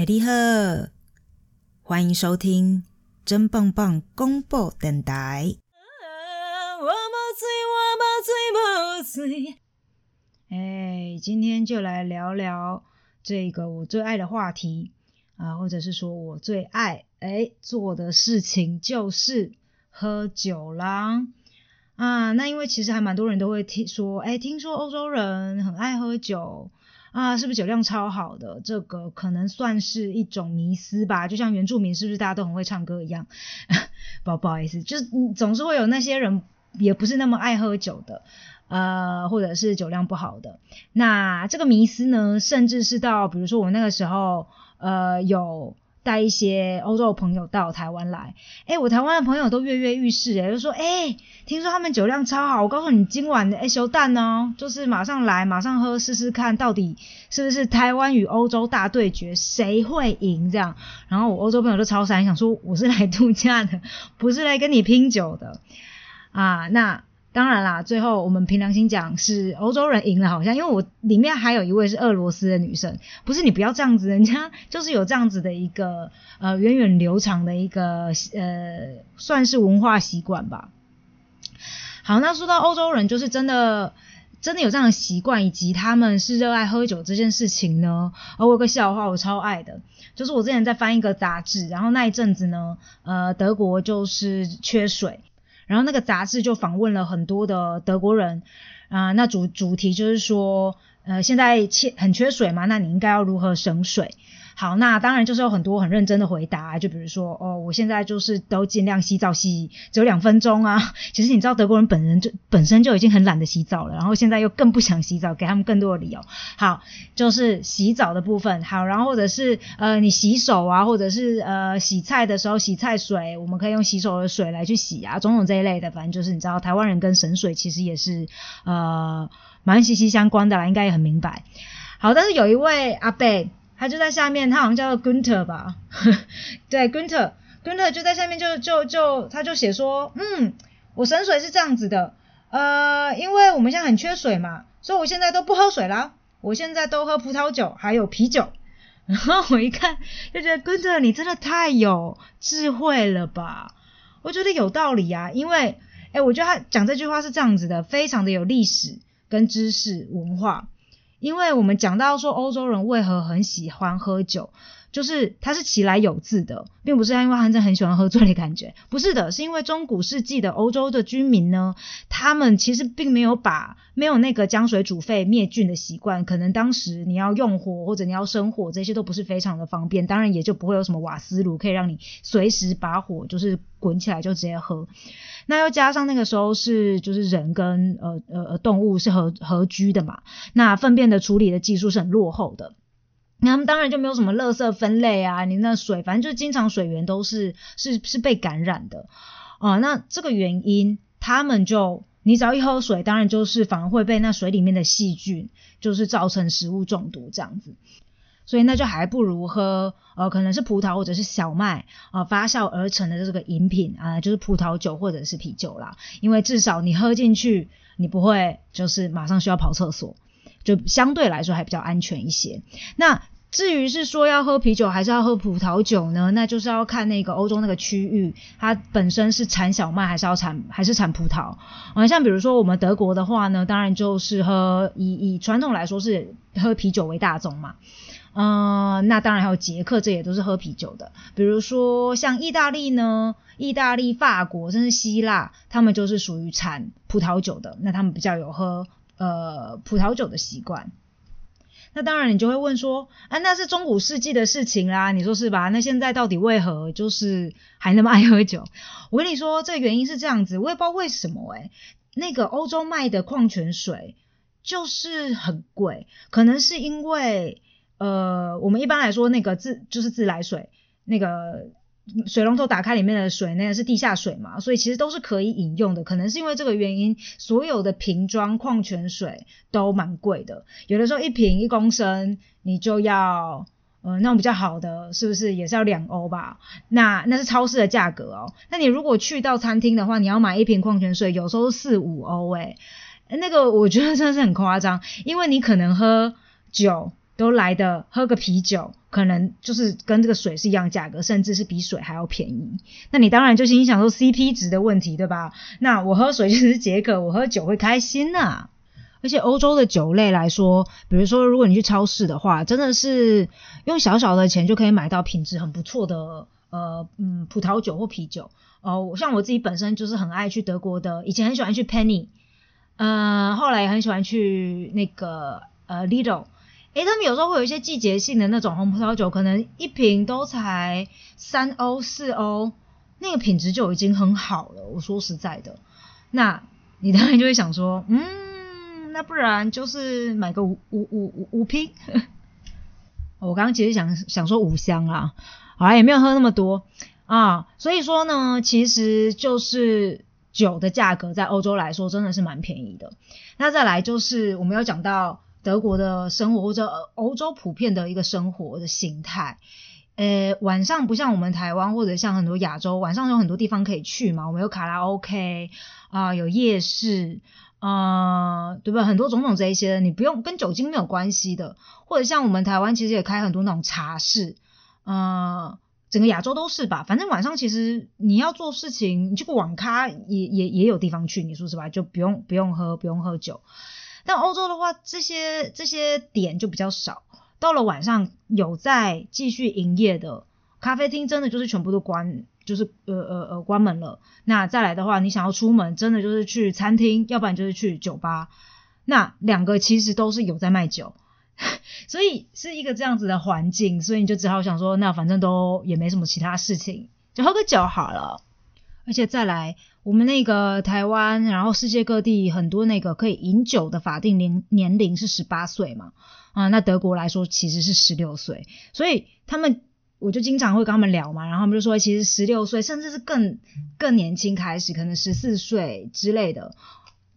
哎，你好，欢迎收听真棒棒公布电台。我我醉，醉，哎，今天就来聊聊这个我最爱的话题啊，或者是说我最爱哎做的事情就是喝酒啦啊。那因为其实还蛮多人都会听说，哎，听说欧洲人很爱喝酒。啊，是不是酒量超好的？这个可能算是一种迷思吧。就像原住民是不是大家都很会唱歌一样？不不好意思，就是总是会有那些人也不是那么爱喝酒的，呃，或者是酒量不好的。那这个迷思呢，甚至是到比如说我那个时候，呃，有。带一些欧洲朋友到台湾来，哎，我台湾的朋友都跃跃欲试，哎，就说，哎，听说他们酒量超好，我告诉你，今晚的哎修蛋哦，就是马上来，马上喝，试试看到底是不是台湾与欧洲大对决，谁会赢这样？然后我欧洲朋友都超傻，想说我是来度假的，不是来跟你拼酒的啊，那。当然啦，最后我们凭良心讲是欧洲人赢了，好像因为我里面还有一位是俄罗斯的女生，不是你不要这样子，人家就是有这样子的一个呃源远流长的一个呃算是文化习惯吧。好，那说到欧洲人，就是真的真的有这样的习惯，以及他们是热爱喝酒这件事情呢。而我有个笑话，我超爱的，就是我之前在翻一个杂志，然后那一阵子呢，呃，德国就是缺水。然后那个杂志就访问了很多的德国人，啊，那主主题就是说，呃，现在缺很缺水嘛，那你应该要如何省水？好，那当然就是有很多很认真的回答，就比如说，哦，我现在就是都尽量洗澡洗只有两分钟啊。其实你知道德国人本人就本身就已经很懒得洗澡了，然后现在又更不想洗澡，给他们更多的理由。好，就是洗澡的部分，好，然后或者是呃你洗手啊，或者是呃洗菜的时候洗菜水，我们可以用洗手的水来去洗啊，种种这一类的，反正就是你知道台湾人跟省水其实也是呃蛮息息相关的啦，应该也很明白。好，但是有一位阿贝。他就在下面，他好像叫做 Gunter 吧，对，Gunter，Gunter 就在下面，就就就他就写说，嗯，我省水是这样子的，呃，因为我们现在很缺水嘛，所以我现在都不喝水啦，我现在都喝葡萄酒还有啤酒。然后我一看就觉得 Gunter 你真的太有智慧了吧，我觉得有道理啊，因为，哎，我觉得他讲这句话是这样子的，非常的有历史跟知识文化。因为我们讲到说欧洲人为何很喜欢喝酒，就是它是其来有字的，并不是因为他真很喜欢喝醉的感觉，不是的，是因为中古世纪的欧洲的居民呢，他们其实并没有把没有那个将水煮沸灭菌的习惯，可能当时你要用火或者你要生火，这些都不是非常的方便，当然也就不会有什么瓦斯炉可以让你随时把火就是滚起来就直接喝。那又加上那个时候是就是人跟呃呃呃动物是合合居的嘛，那粪便的处理的技术是很落后的，那他们当然就没有什么垃圾分类啊，你那水反正就经常水源都是是是被感染的啊，那这个原因他们就你只要一喝水，当然就是反而会被那水里面的细菌就是造成食物中毒这样子。所以那就还不如喝，呃，可能是葡萄或者是小麦啊发酵而成的这个饮品啊，就是葡萄酒或者是啤酒啦。因为至少你喝进去，你不会就是马上需要跑厕所，就相对来说还比较安全一些。那至于是说要喝啤酒还是要喝葡萄酒呢？那就是要看那个欧洲那个区域，它本身是产小麦还是要产还是产葡萄啊？像比如说我们德国的话呢，当然就是喝以以传统来说是喝啤酒为大宗嘛。嗯，那当然还有捷克，这也都是喝啤酒的。比如说像意大利呢，意大利、法国，甚至希腊，他们就是属于产葡萄酒的，那他们比较有喝呃葡萄酒的习惯。那当然你就会问说，啊，那是中古世纪的事情啦，你说是吧？那现在到底为何就是还那么爱喝酒？我跟你说，这个原因是这样子，我也不知道为什么诶那个欧洲卖的矿泉水就是很贵，可能是因为。呃，我们一般来说那个自就是自来水，那个水龙头打开里面的水，那个是地下水嘛，所以其实都是可以饮用的。可能是因为这个原因，所有的瓶装矿泉水都蛮贵的。有的时候一瓶一公升，你就要呃那种比较好的，是不是也是要两欧吧？那那是超市的价格哦。那你如果去到餐厅的话，你要买一瓶矿泉水，有时候四五欧诶，那个我觉得真的是很夸张，因为你可能喝酒。都来的喝个啤酒可能就是跟这个水是一样价格，甚至是比水还要便宜。那你当然就心想说 CP 值的问题，对吧？那我喝水就是解渴，我喝酒会开心呐。而且欧洲的酒类来说，比如说如果你去超市的话，真的是用小小的钱就可以买到品质很不错的呃嗯葡萄酒或啤酒。哦，像我自己本身就是很爱去德国的，以前很喜欢去 Penny，呃，后来也很喜欢去那个呃 Lidl。诶，他们有时候会有一些季节性的那种红葡萄酒，可能一瓶都才三欧四欧，那个品质就已经很好了。我说实在的，那你当然就会想说，嗯，那不然就是买个五五五五五瓶。我刚刚其实想想说五箱啊，好像也没有喝那么多啊。所以说呢，其实就是酒的价格在欧洲来说真的是蛮便宜的。那再来就是我们有讲到。德国的生活或者欧洲普遍的一个生活的形态，呃，晚上不像我们台湾或者像很多亚洲，晚上有很多地方可以去嘛，我们有卡拉 OK 啊，有夜市啊，对吧？很多种种这一些，你不用跟酒精没有关系的，或者像我们台湾其实也开很多那种茶室，呃，整个亚洲都是吧。反正晚上其实你要做事情，你去个网咖也也也有地方去，你说是吧？就不用不用喝不用喝酒。但欧洲的话，这些这些点就比较少。到了晚上有在继续营业的咖啡厅，真的就是全部都关，就是呃呃呃关门了。那再来的话，你想要出门，真的就是去餐厅，要不然就是去酒吧。那两个其实都是有在卖酒，所以是一个这样子的环境，所以你就只好想说，那反正都也没什么其他事情，就喝个酒好了。而且再来。我们那个台湾，然后世界各地很多那个可以饮酒的法定年年龄是十八岁嘛，啊，那德国来说其实是十六岁，所以他们我就经常会跟他们聊嘛，然后他们就说其实十六岁甚至是更更年轻开始，可能十四岁之类的，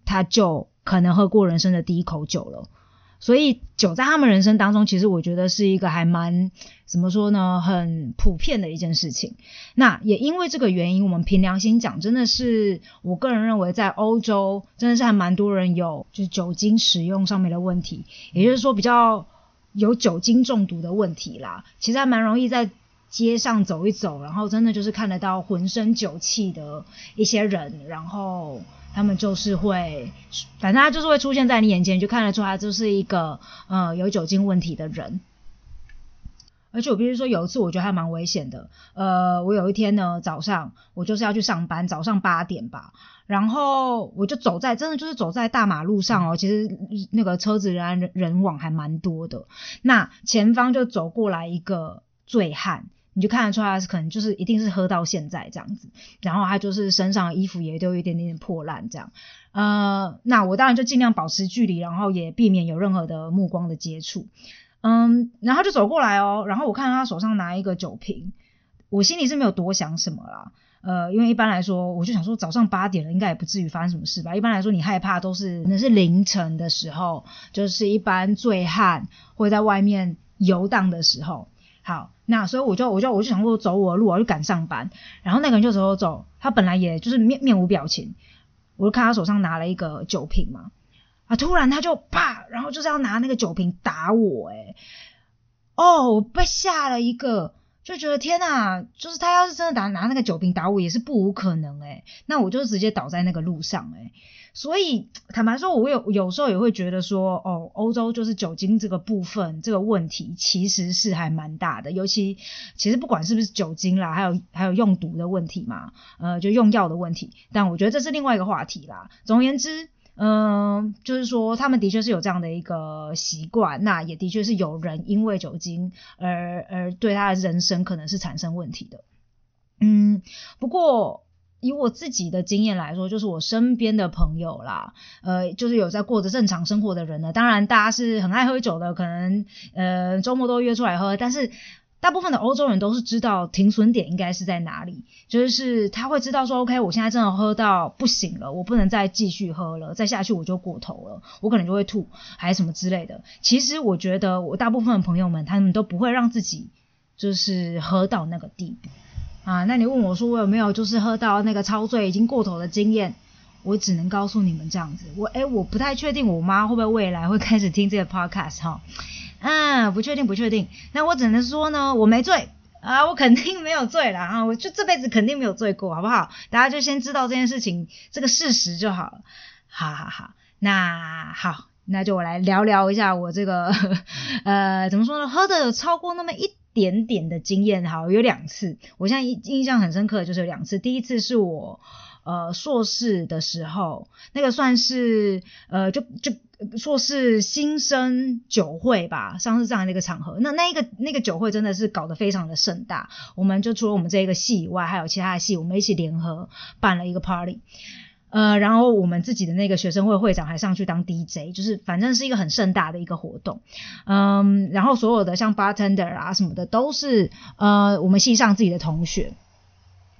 他就可能喝过人生的第一口酒了。所以酒在他们人生当中，其实我觉得是一个还蛮怎么说呢，很普遍的一件事情。那也因为这个原因，我们凭良心讲，真的是我个人认为，在欧洲真的是还蛮多人有就是酒精使用上面的问题，也就是说比较有酒精中毒的问题啦。其实还蛮容易在街上走一走，然后真的就是看得到浑身酒气的一些人，然后。他们就是会，反正他就是会出现在你眼前，就看得出他就是一个呃有酒精问题的人。而且我必须说，有一次我觉得还蛮危险的。呃，我有一天呢早上，我就是要去上班，早上八点吧，然后我就走在真的就是走在大马路上哦，其实那个车子人人往还蛮多的。那前方就走过来一个醉汉。你就看得出来，是可能就是一定是喝到现在这样子，然后他就是身上的衣服也都有一点点破烂这样，呃，那我当然就尽量保持距离，然后也避免有任何的目光的接触，嗯，然后就走过来哦，然后我看他手上拿一个酒瓶，我心里是没有多想什么啦，呃，因为一般来说，我就想说早上八点了，应该也不至于发生什么事吧，一般来说你害怕都是那是凌晨的时候，就是一般醉汉会在外面游荡的时候。好，那所以我就我就我就想说走我的路，我就赶上班。然后那个人就走走走，他本来也就是面面无表情，我就看他手上拿了一个酒瓶嘛，啊，突然他就啪，然后就是要拿那个酒瓶打我，诶哦，我被吓了一个，就觉得天呐，就是他要是真的打拿那个酒瓶打我，也是不无可能，诶那我就直接倒在那个路上，诶所以坦白说，我有有时候也会觉得说，哦，欧洲就是酒精这个部分这个问题其实是还蛮大的，尤其其实不管是不是酒精啦，还有还有用毒的问题嘛，呃，就用药的问题。但我觉得这是另外一个话题啦。总而言之，嗯，就是说他们的确是有这样的一个习惯，那也的确是有人因为酒精而而对他的人生可能是产生问题的。嗯，不过。以我自己的经验来说，就是我身边的朋友啦，呃，就是有在过着正常生活的人呢。当然，大家是很爱喝酒的，可能呃周末都约出来喝。但是大部分的欧洲人都是知道停损点应该是在哪里，就是他会知道说，OK，我现在真的喝到不行了，我不能再继续喝了，再下去我就过头了，我可能就会吐，还是什么之类的。其实我觉得我大部分的朋友们，他们都不会让自己就是喝到那个地步。啊，那你问我说我有没有就是喝到那个超醉已经过头的经验？我只能告诉你们这样子，我哎，我不太确定我妈会不会未来会开始听这个 podcast 哈。嗯，不确定，不确定。那我只能说呢，我没醉啊，我肯定没有醉了啊，我就这辈子肯定没有醉过，好不好？大家就先知道这件事情这个事实就好了。好好好，那好，那就我来聊聊一下我这个 呃，怎么说呢？喝的有超过那么一点点的经验，好，有两次，我现在印印象很深刻的就是有两次，第一次是我。呃，硕士的时候，那个算是呃，就就硕士新生酒会吧，像是这样的一个场合。那那一个那个酒会真的是搞得非常的盛大，我们就除了我们这一个系以外，还有其他的系，我们一起联合办了一个 party。呃，然后我们自己的那个学生会会长还上去当 DJ，就是反正是一个很盛大的一个活动。嗯，然后所有的像 bartender 啊什么的，都是呃我们系上自己的同学。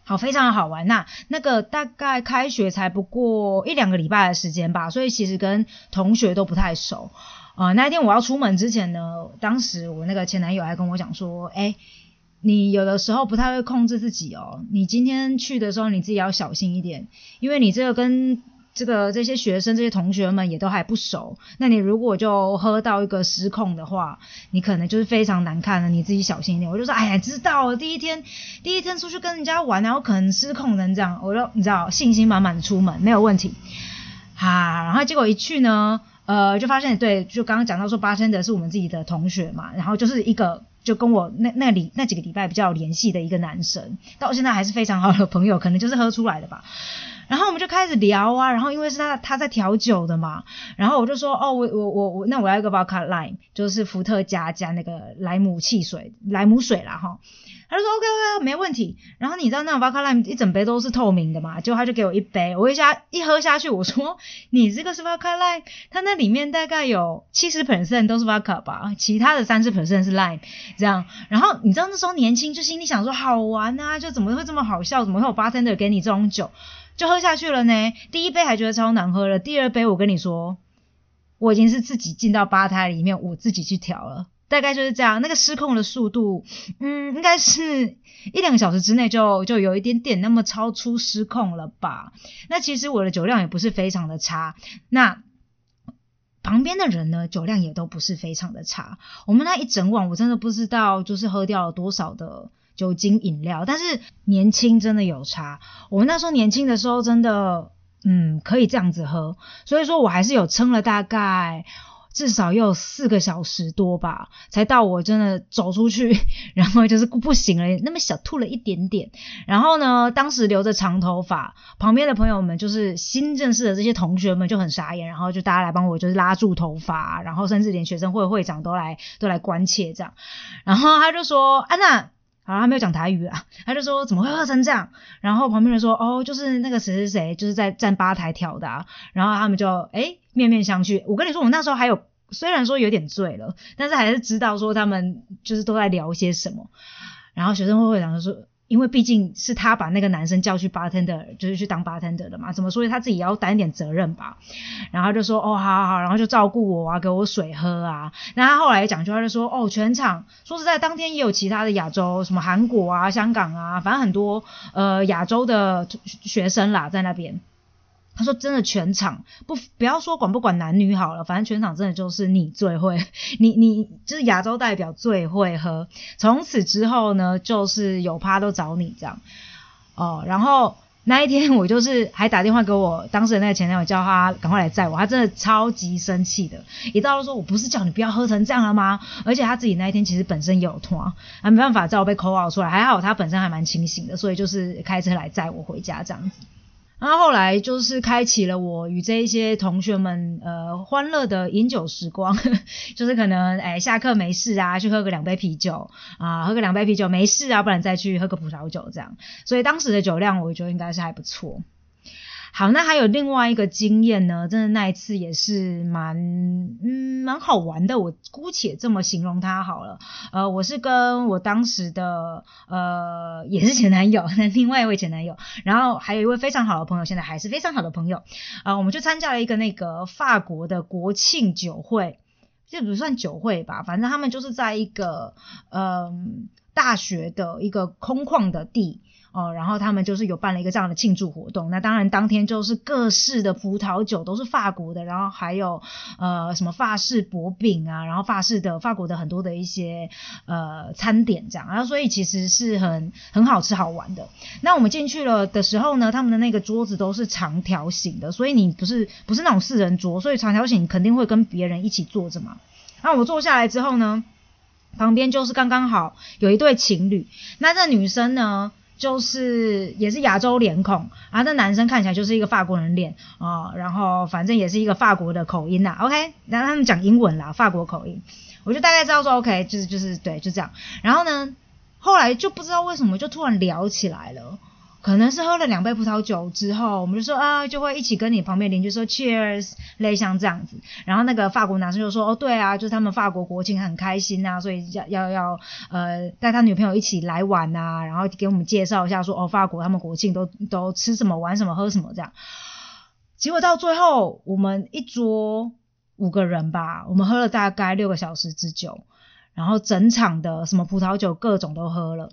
好，非常好玩。那那个大概开学才不过一两个礼拜的时间吧，所以其实跟同学都不太熟。啊，那一天我要出门之前呢，当时我那个前男友还跟我讲说，哎，你有的时候不太会控制自己哦，你今天去的时候你自己要小心一点，因为你这个跟。这个这些学生、这些同学们也都还不熟，那你如果就喝到一个失控的话，你可能就是非常难看了，你自己小心一点。我就说，哎呀，知道，第一天 第一天出去跟人家玩，然后可能失控成这样，我就你知道，信心满满的出门，没有问题。哈，然后结果一去呢，呃，就发现对，就刚刚讲到说，八千的是我们自己的同学嘛，然后就是一个就跟我那那里那几个礼拜比较有联系的一个男生，到现在还是非常好的朋友，可能就是喝出来的吧。然后我们就开始聊啊，然后因为是他他在调酒的嘛，然后我就说哦，我我我我那我要一个 vodka lime，就是伏特加加那个莱姆汽水，莱姆水啦哈。他就说 OK OK 没问题。然后你知道那种 vodka lime 一整杯都是透明的嘛，就他就给我一杯，我一下一喝下去，我说你这个是 vodka lime，它那里面大概有七十 percent 都是 vodka 吧，其他的三十 percent 是 lime 这样。然后你知道那时候年轻就心里想说好玩啊，就怎么会这么好笑，怎么会有 bartender 给你这种酒？就喝下去了呢。第一杯还觉得超难喝了，第二杯我跟你说，我已经是自己进到吧台里面，我自己去调了，大概就是这样。那个失控的速度，嗯，应该是一两个小时之内就就有一点点那么超出失控了吧。那其实我的酒量也不是非常的差，那旁边的人呢，酒量也都不是非常的差。我们那一整晚，我真的不知道就是喝掉了多少的。酒精饮料，但是年轻真的有差。我们那时候年轻的时候，真的，嗯，可以这样子喝，所以说我还是有撑了大概至少有四个小时多吧，才到我真的走出去，然后就是不行了，那么小吐了一点点。然后呢，当时留着长头发，旁边的朋友们就是新认识的这些同学们就很傻眼，然后就大家来帮我就是拉住头发，然后甚至连学生会会长都来都来关切这样。然后他就说：“安娜。”然后，他没有讲台语啊，他就说怎么会喝成这样？然后旁边人说哦，就是那个谁谁谁，就是在站吧台跳的。啊。然后他们就哎面面相觑。我跟你说，我那时候还有虽然说有点醉了，但是还是知道说他们就是都在聊些什么。然后学生会会长就说。因为毕竟是他把那个男生叫去 bartender，就是去当 bartender 的嘛，怎么说他自己也要担一点责任吧。然后就说哦，好好好，然后就照顾我啊，给我水喝啊。然后后来讲句话就说哦，全场说实在，当天也有其他的亚洲，什么韩国啊、香港啊，反正很多呃亚洲的学生啦在那边。他说：“真的，全场不不要说管不管男女好了，反正全场真的就是你最会，你你就是亚洲代表最会喝。从此之后呢，就是有趴都找你这样哦。然后那一天我就是还打电话给我当时的那个前男友，叫他赶快来载我。他真的超级生气的，一到就说我不是叫你不要喝成这样了吗？而且他自己那一天其实本身有拖，啊没办法，只好被口 out 出来。还好他本身还蛮清醒的，所以就是开车来载我回家这样子。”然后后来就是开启了我与这一些同学们呃欢乐的饮酒时光，就是可能哎下课没事啊，去喝个两杯啤酒啊，喝个两杯啤酒没事啊，不然再去喝个葡萄酒这样。所以当时的酒量我觉得应该是还不错。好，那还有另外一个经验呢，真的那一次也是蛮嗯蛮好玩的，我姑且这么形容它好了。呃，我是跟我当时的呃也是前男友，那 另外一位前男友，然后还有一位非常好的朋友，现在还是非常好的朋友啊，我们就参加了一个那个法国的国庆酒会，这不算酒会吧，反正他们就是在一个嗯大学的一个空旷的地。哦，然后他们就是有办了一个这样的庆祝活动。那当然当天就是各式的葡萄酒都是法国的，然后还有呃什么法式薄饼啊，然后法式的法国的很多的一些呃餐点这样，然后所以其实是很很好吃好玩的。那我们进去了的时候呢，他们的那个桌子都是长条形的，所以你不是不是那种四人桌，所以长条形肯定会跟别人一起坐着嘛。那我坐下来之后呢，旁边就是刚刚好有一对情侣，那这女生呢？就是也是亚洲脸孔，然后那男生看起来就是一个法国人脸啊，然后反正也是一个法国的口音呐，OK，然后他们讲英文啦，法国口音，我就大概知道说 OK，就是就是对，就这样，然后呢，后来就不知道为什么就突然聊起来了。可能是喝了两杯葡萄酒之后，我们就说啊，就会一起跟你旁边邻居说 Cheers，类像这样子。然后那个法国男生就说哦，对啊，就是他们法国国庆很开心啊，所以要要要呃带他女朋友一起来玩啊，然后给我们介绍一下说哦，法国他们国庆都都吃什么玩什么喝什么这样。结果到最后，我们一桌五个人吧，我们喝了大概六个小时之久，然后整场的什么葡萄酒各种都喝了。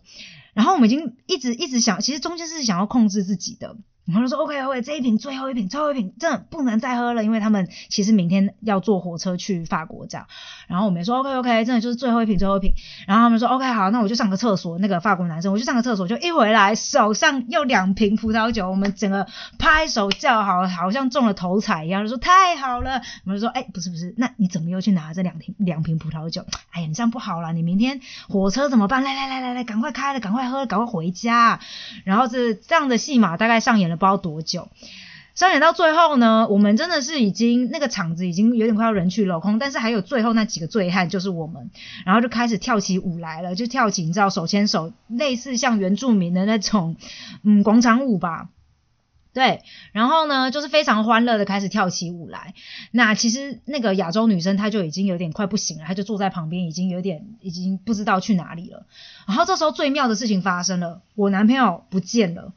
然后我们已经一直一直想，其实中间是想要控制自己的。然后就说 OK OK，这一瓶最后一瓶，最后一瓶真的不能再喝了，因为他们其实明天要坐火车去法国这样。然后我们说 OK OK，真的就是最后一瓶，最后一瓶。然后他们说 OK 好，那我就上个厕所。那个法国男生，我就上个厕所，就一回来手上又两瓶葡萄酒，我们整个拍手叫好，好像中了头彩一样，就说太好了。我们就说哎，不是不是，那你怎么又去拿这两瓶两瓶葡萄酒？哎呀，你这样不好了，你明天火车怎么办？来来来来来，赶快开了，赶快喝，赶快回家。然后这这样的戏码大概上演了。不知道多久，上演到最后呢，我们真的是已经那个场子已经有点快要人去楼空，但是还有最后那几个醉汉就是我们，然后就开始跳起舞来了，就跳起你知道手牵手，类似像原住民的那种嗯广场舞吧，对，然后呢就是非常欢乐的开始跳起舞来。那其实那个亚洲女生她就已经有点快不行了，她就坐在旁边，已经有点已经不知道去哪里了。然后这时候最妙的事情发生了，我男朋友不见了。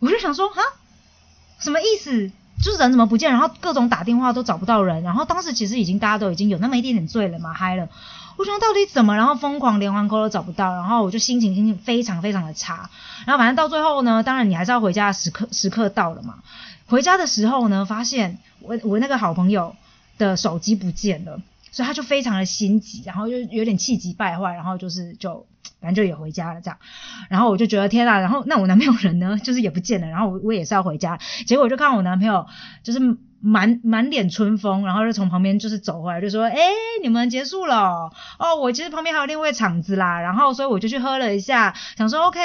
我就想说，哈，什么意思？就是人怎么不见？然后各种打电话都找不到人。然后当时其实已经大家都已经有那么一点点醉了嘛，嗨了。我想到底怎么？然后疯狂连环 call 都找不到。然后我就心情心情非常非常的差。然后反正到最后呢，当然你还是要回家的时刻时刻到了嘛。回家的时候呢，发现我我那个好朋友的手机不见了，所以他就非常的心急，然后就有点气急败坏，然后就是就。反正就也回家了，这样，然后我就觉得天啊，然后那我男朋友人呢，就是也不见了，然后我我也是要回家，结果就看我男朋友就是。满满脸春风，然后就从旁边就是走回来，就说：“哎，你们结束了哦，我其实旁边还有另一位场子啦，然后所以我就去喝了一下，想说 OK，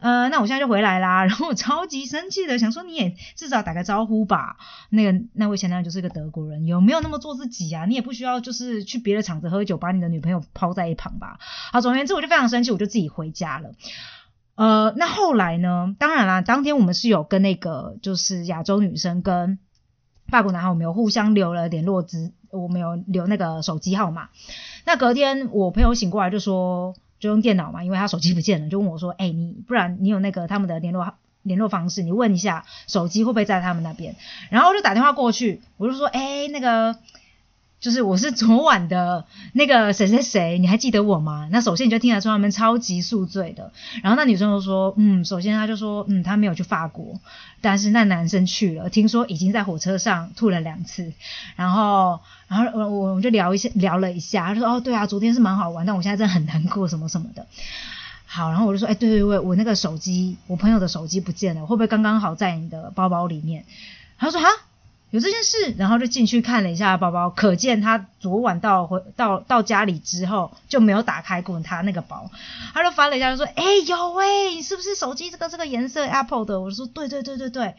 呃，那我现在就回来啦。然后我超级生气的想说，你也至少打个招呼吧。那个那位前男友就是个德国人，有没有那么做自己啊？你也不需要就是去别的场子喝酒，把你的女朋友抛在一旁吧。好，总而言之，我就非常生气，我就自己回家了。呃，那后来呢？当然啦，当天我们是有跟那个就是亚洲女生跟。法国男孩，我们有互相留了联络资，我们有留那个手机号码。那隔天我朋友醒过来就说，就用电脑嘛，因为他手机不见了，就问我说：“哎，你不然你有那个他们的联络联络方式，你问一下手机会不会在他们那边？”然后就打电话过去，我就说：“哎，那个。”就是我是昨晚的那个谁谁谁，你还记得我吗？那首先你就听得出他们超级宿醉的。然后那女生就说，嗯，首先他就说，嗯，他没有去法国，但是那男生去了，听说已经在火车上吐了两次。然后，然后我我们就聊一下，聊了一下，他说，哦，对啊，昨天是蛮好玩，但我现在真的很难过，什么什么的。好，然后我就说，哎，对对对，我那个手机，我朋友的手机不见了，会不会刚刚好在你的包包里面？他说，哈。有这件事，然后就进去看了一下包包，可见他昨晚到回到到家里之后就没有打开过他那个包，他就翻了一下，就说：“哎，有喂，是不是手机这个这个颜色 Apple 的？”我说：“对对对对对。”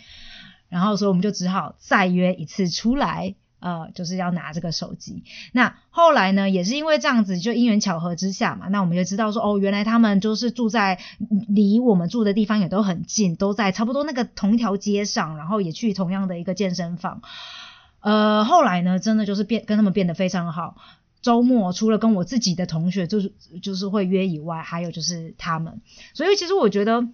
然后所以我们就只好再约一次出来。呃，就是要拿这个手机。那后来呢，也是因为这样子，就因缘巧合之下嘛，那我们就知道说，哦，原来他们就是住在离我们住的地方也都很近，都在差不多那个同一条街上，然后也去同样的一个健身房。呃，后来呢，真的就是变跟他们变得非常好。周末除了跟我自己的同学就是就是会约以外，还有就是他们。所以其实我觉得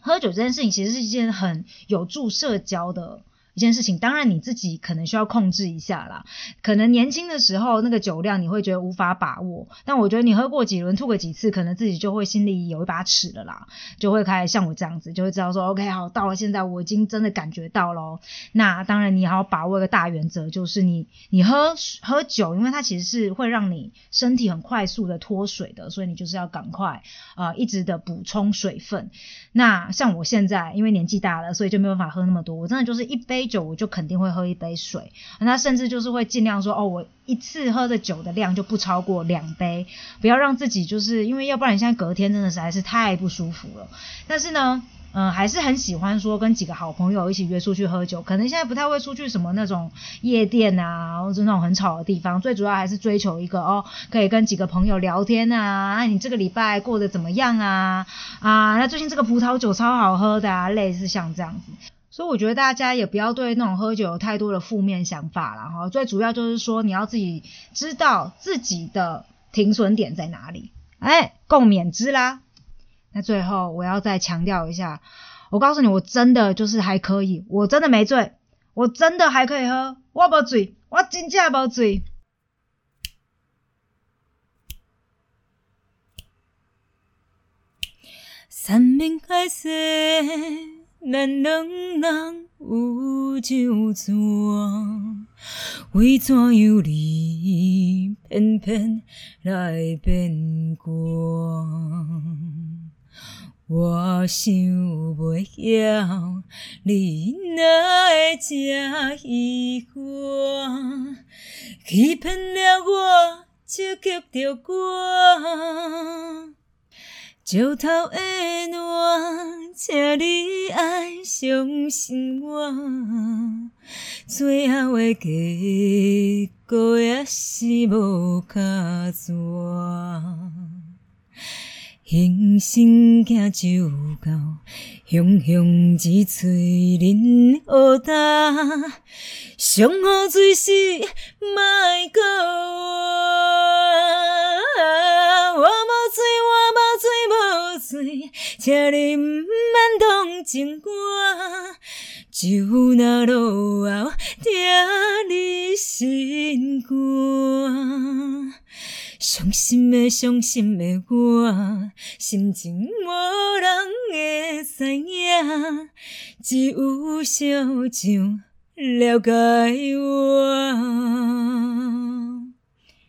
喝酒这件事情其实是一件很有助社交的。一件事情，当然你自己可能需要控制一下啦。可能年轻的时候那个酒量你会觉得无法把握，但我觉得你喝过几轮吐个几次，可能自己就会心里有一把尺了啦，就会开始像我这样子，就会知道说 OK 好，到了现在我已经真的感觉到咯。那当然你还要把握一个大原则，就是你你喝喝酒，因为它其实是会让你身体很快速的脱水的，所以你就是要赶快啊一直的补充水分。那像我现在因为年纪大了，所以就没有办法喝那么多，我真的就是一杯。酒我就肯定会喝一杯水，那甚至就是会尽量说哦，我一次喝的酒的量就不超过两杯，不要让自己就是因为要不然你现在隔天真的实在是太不舒服了。但是呢，嗯，还是很喜欢说跟几个好朋友一起约出去喝酒，可能现在不太会出去什么那种夜店啊，或者那种很吵的地方，最主要还是追求一个哦，可以跟几个朋友聊天啊，那你这个礼拜过得怎么样啊？啊，那最近这个葡萄酒超好喝的啊，类似像这样子。所以我觉得大家也不要对那种喝酒有太多的负面想法了哈。最主要就是说你要自己知道自己的停损点在哪里，哎，共勉之啦。那最后我要再强调一下，我告诉你，我真的就是还可以，我真的没醉，我真的还可以喝，我无醉，我真正无醉。三明开始。咱两人有酒壮，为怎样你偏偏来变卦？我想袂晓，你哪会这喜欢？欺骗了我，就激着我。石头的暖，请你爱相信我，最后的结果也是无卡纸。形生惊就到，雄雄一嘴忍好干，上好水是莫过我，我无醉，我，醉，请你毋免同情我，酒若落后，听你心肝。伤心的，伤心的我，心情无人会知影，只有小酒了解我。